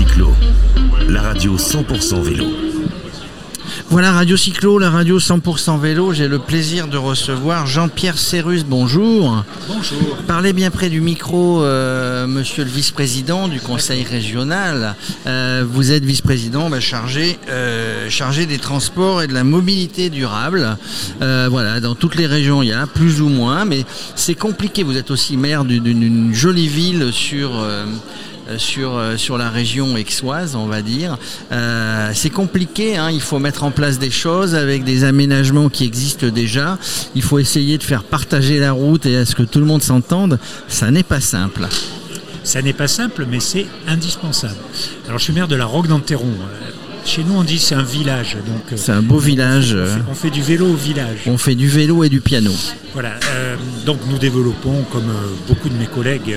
Cyclo, la radio 100% vélo. Voilà Radio Cyclo, la radio 100% vélo. J'ai le plaisir de recevoir Jean-Pierre Cérus. Bonjour. Bonjour. Parlez bien près du micro, euh, monsieur le vice-président du conseil régional. Euh, vous êtes vice-président bah, chargé, euh, chargé des transports et de la mobilité durable. Euh, voilà, dans toutes les régions, il y a plus ou moins, mais c'est compliqué. Vous êtes aussi maire d'une- d'une jolie ville sur. Euh, sur, euh, sur la région aixoise, on va dire. Euh, c'est compliqué, hein, il faut mettre en place des choses avec des aménagements qui existent déjà. Il faut essayer de faire partager la route et à ce que tout le monde s'entende. Ça n'est pas simple. Ça n'est pas simple, mais c'est indispensable. Alors, je suis maire de la Roque d'Anteron. Chez nous, on dit c'est un village. Donc, euh, C'est un beau village. on euh, fait, on fait du vélo au village. On fait du vélo et du piano. Voilà. euh, donc, nous développons, comme beaucoup de mes collègues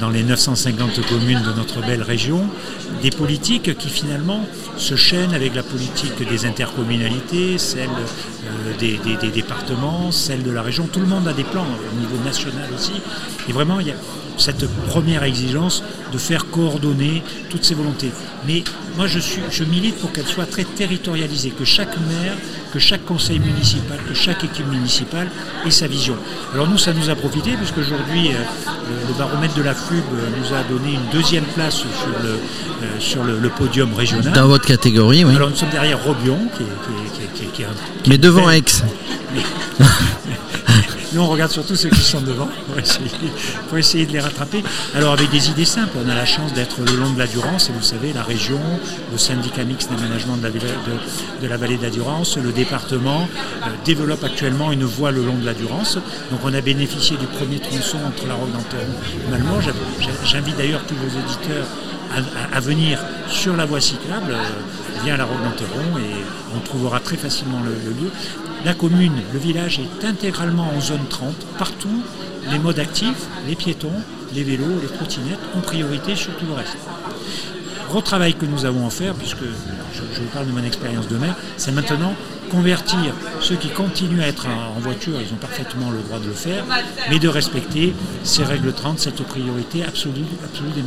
dans les 950 communes de notre belle région, des politiques qui finalement se chaînent avec la politique des intercommunalités, celle des, des- des départements, celle de la région. Tout le monde a des plans au niveau national aussi. Et vraiment, il y a cette première exigence de faire coordonner toutes ces volontés. Mais moi, je, suis, je milite pour qu'elle soit très territorialisée, que chaque maire, que chaque conseil municipal, que chaque équipe municipale ait sa vision. Alors nous, ça nous a profité, puisqu'aujourd'hui, euh, le, le baromètre de la FUB euh, nous a donné une deuxième place sur le, euh, sur le, le podium régional. Dans votre catégorie, oui. Alors nous sommes derrière Robion, qui est, qui est- qui est- qui un- Mais devant Aix. nous, on regarde surtout ceux qui sont devant pour essayer, de les rattraper. Alors, avec des idées simples, on a la chance d'être le long de la Durance, et vous savez, la région, le syndicat mixte d'aménagement de la, vallée de la Durance, le département euh, développe actuellement une voie le long de la Durance. Donc, on a bénéficié du premier tronçon entre la Roque d'Anteron et J'invite d'ailleurs tous vos auditeurs à, à- à venir sur la voie cyclable, euh, via la Roque d'Anteron, et on trouvera très facilement le, le lieu. La commune, le village est intégralement en zone 30. Partout, les modes actifs, les piétons, les vélos, les trottinettes ont priorité sur tout le reste. Gros travail que nous avons à faire, puisque je, je vous parle de mon expérience de maire, c'est maintenant convertir ceux qui continuent à être en voiture, ils ont parfaitement le droit de le faire, mais de respecter ces règles 30, cette priorité absolue, absolue des.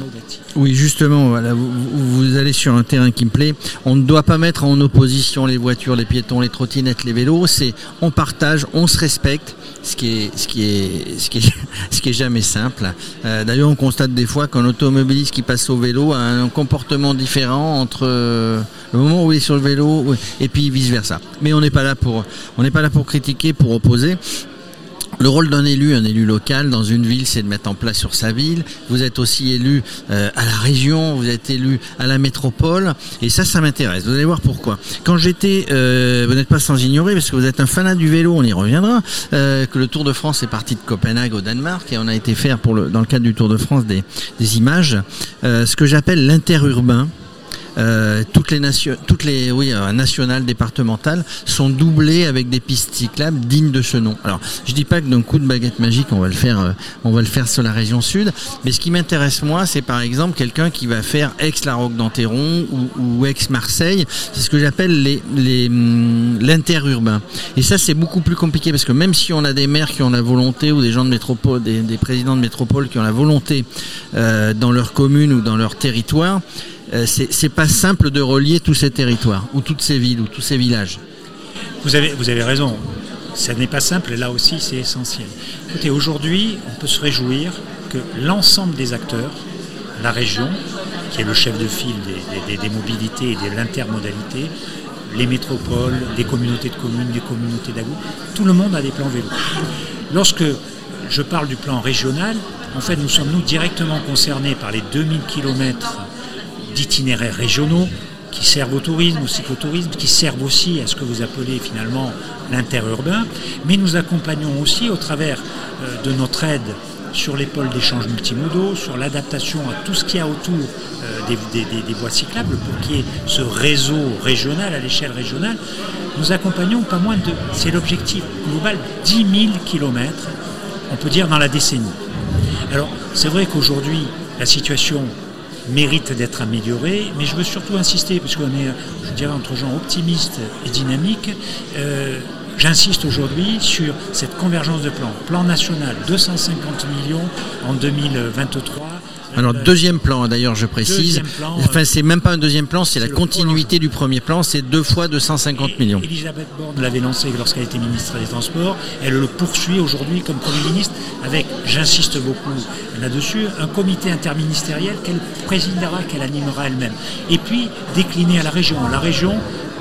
Oui, justement, voilà, vous, allez sur un terrain qui me plaît. On ne doit pas mettre en opposition les voitures, les piétons, les trottinettes, les vélos. C'est on partage, on se respecte, ce qui est, ce qui est, ce qui ce qui est jamais simple. Euh, D'ailleurs, on constate des fois qu'un automobiliste qui passe au vélo a un comportement différent entre euh, le moment où il est sur le vélo et puis vice versa. Mais on n'est pas là pour, critiquer, pour opposer. Le rôle d'un élu, un élu local dans une ville, c'est de mettre en place sur sa ville. Vous êtes aussi élu euh, à la région, vous êtes élu à la métropole, et ça, ça m'intéresse. Vous allez voir pourquoi. Quand j'étais, euh, vous n'êtes pas sans ignorer, parce que vous êtes un fanat du vélo, on y reviendra, euh, que le Tour de France est parti de Copenhague au Danemark, et on a été faire dans le cadre du Tour de France des, images, ce que j'appelle l'interurbain. Euh, toutes les nations, toutes les oui euh, nationales, départementales sont doublées avec des pistes cyclables dignes de ce nom. Alors, je dis pas que d'un coup de baguette magique on va le faire, euh, on va le faire sur la région sud, mais ce qui m'intéresse moi, c'est par exemple quelqu'un qui va faire Aix-la-Roque d'Anteron ou, ou Aix-Marseille. C'est ce que j'appelle les, les hum, l'interurbain. Et ça, c'est beaucoup plus compliqué parce que même si on a des maires qui ont la volonté ou des gens de métropole, des, des présidents de métropole qui ont la volonté euh, dans leur commune ou dans leur territoire. Euh, c'est pas simple de relier tous ces territoires, ou toutes ces villes, ou tous ces villages. Vous avez, raison, ça n'est pas simple, et là aussi c'est essentiel. Écoutez, aujourd'hui, on peut se réjouir que l'ensemble des acteurs, la région, qui est le chef de file des, mobilités et de l'intermodalité, les métropoles, des communautés de communes, des communautés d'agou, tout le monde a des plans vélo. Lorsque je parle du plan régional, en fait, nous sommes nous directement concernés par les 2000 km d'itinéraires régionaux qui servent au tourisme, au cyclotourisme, qui servent aussi à ce que vous appelez finalement l'interurbain, mais nous accompagnons aussi au travers euh, de notre aide sur les pôles d'échange multimodaux, sur l'adaptation à tout ce qu'il y a autour euh, des, des- voies cyclables pour qu'il y ait ce réseau régional à l'échelle régionale. Nous accompagnons pas moins de, c'est l'objectif global, 10 000 kilomètres, on peut dire dans la décennie. Alors, c'est vrai qu'aujourd'hui, la situation mérite d'être améliorée, mais je veux surtout insister, puisqu'on est, je dirais, entre gens optimistes et dynamiques, euh, J'insiste aujourd'hui sur cette convergence de plans. Plan national, 250 millions en 2023, Alors deuxième plan, d'ailleurs, je précise. Plan, enfin, c'est même pas un deuxième plan, c'est la continuité du premier plan. C'est deux fois de 150 millions. Elisabeth Borne l'avait lancé lorsqu'elle était ministre des Transports. Elle le poursuit aujourd'hui comme Premier ministre avec, j'insiste beaucoup là-dessus, un comité interministériel qu'elle présidera, qu'elle animera elle-même. Et puis décliner à la région. La région,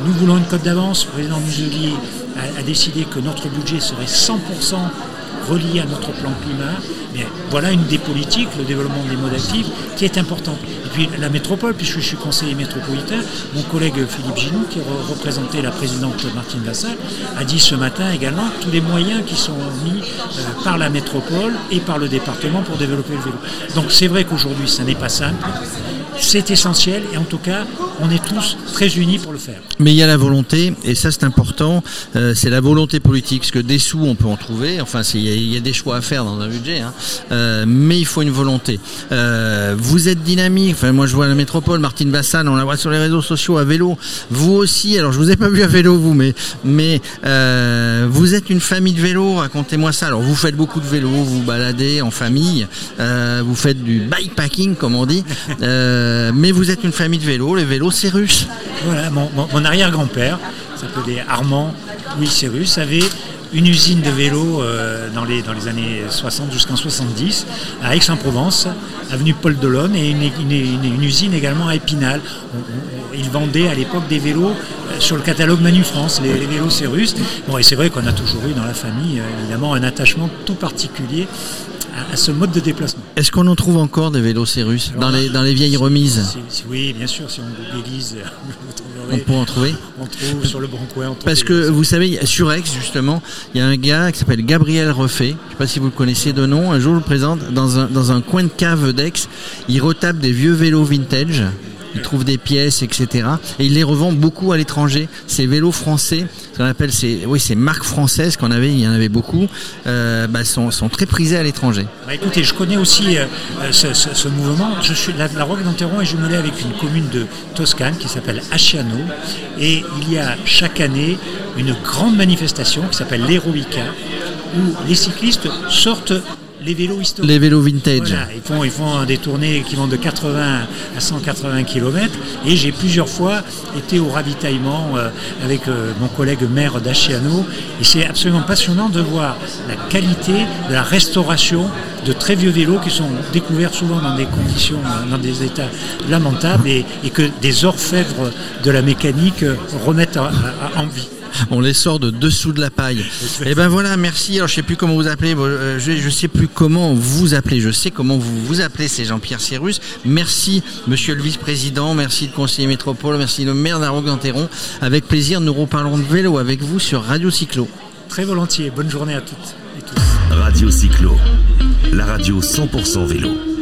nous voulons une cote d'avance. Le président Muselier a, a décidé que notre budget serait 100% relié à notre plan climat. Voilà une des politiques, le développement des modes actifs, qui est importante. Et puis la métropole, puisque je suis conseiller métropolitain, mon collègue Philippe Ginou, qui re- représentait la présidente Martine Vassal, a dit ce matin également tous les moyens qui sont mis euh, par la métropole et par le département pour développer le vélo. Donc c'est vrai qu'aujourd'hui, ça n'est pas simple. C'est essentiel et en tout cas, on est tous très unis pour le faire. Mais il y a la volonté, et ça c'est important, euh, c'est la volonté politique, parce que des sous on peut en trouver, enfin il y, a- des choix à faire dans un budget, hein. Euh, mais il faut une volonté. Euh, vous êtes dynamique, enfin moi je vois la métropole, Martine Vassal, on la voit sur les réseaux sociaux à vélo, vous aussi, alors je vous ai pas vu à vélo vous, mais, vous êtes une famille de vélo, racontez-moi ça. Alors vous faites beaucoup de vélo, vous baladez en famille, vous faites du bikepacking comme on dit, Euh, mais vous êtes une famille de vélo, les vélos c'est russe. Voilà, mon, arrière-grand-père, s'appelait Armand Louis Cyrus, avait une usine de vélo euh, dans, les, années 60 jusqu'en 70 à Aix-en-Provence, avenue Paul Delhomme, et une, usine également à Épinal. Il vendait à l'époque des vélos euh, sur le catalogue Manu France, les, vélos Cyrus. Bon, et c'est vrai qu'on a toujours eu dans la famille, évidemment, un attachement tout particulier à, à ce mode de déplacement. Est-ce qu'on en trouve encore des vélos Cérus dans les, dans les vieilles remises oui, bien sûr, si on googlise, vous On peut en trouver. On trouve sur le bon coin. Parce que vous savez, sur Aix justement, il y a un gars qui s'appelle Gabriel Refait, je ne sais pas si vous le connaissez de nom, un jour je le présente dans un, dans un coin de cave d'Aix, il retape des vieux vélos vintage, il trouve des pièces, etc. Et il les revend beaucoup à l'étranger. Ces vélos français, ce qu'on appelle ces, marques françaises qu'on avait, il y en avait beaucoup, euh, bah, sont, très prisées à l'étranger. Bah, écoutez, je connais aussi euh, ce mouvement. Je suis, la, la Roque d'Anteron est jumelée avec une commune de Toscane qui s'appelle Asciano. Et il y a chaque année une grande manifestation qui s'appelle l'Heroica, où les cyclistes sortent les vélos historiques. Les vélos vintage. Voilà, ils, font, ils font des tournées qui vont de 80 à 180 km et j'ai plusieurs fois été au ravitaillement euh, avec euh, mon collègue maire d'Asciano et c'est absolument passionnant de voir la qualité de la restauration de très vieux vélos qui sont découverts souvent dans des conditions, dans des états lamentables et, et que des orfèvres de la mécanique euh, remettent en vie. On les sort de dessous de la paille. Et ben voilà, merci. Alors je sais plus comment vous appelez, euh, je, je sais plus comment vous appelez. Je sais comment vous vous appelez, c'est Jean-Pierre Cyrus. Merci, Monsieur le vice-président. Merci le conseiller métropole. Merci le maire d'Arrogue d'Anteron. Avec plaisir, nous reparlons de vélo avec vous sur Radio Cyclo. Très volontiers. Bonne journée à toutes et tous. Radio Cyclo, la radio 100% vélo.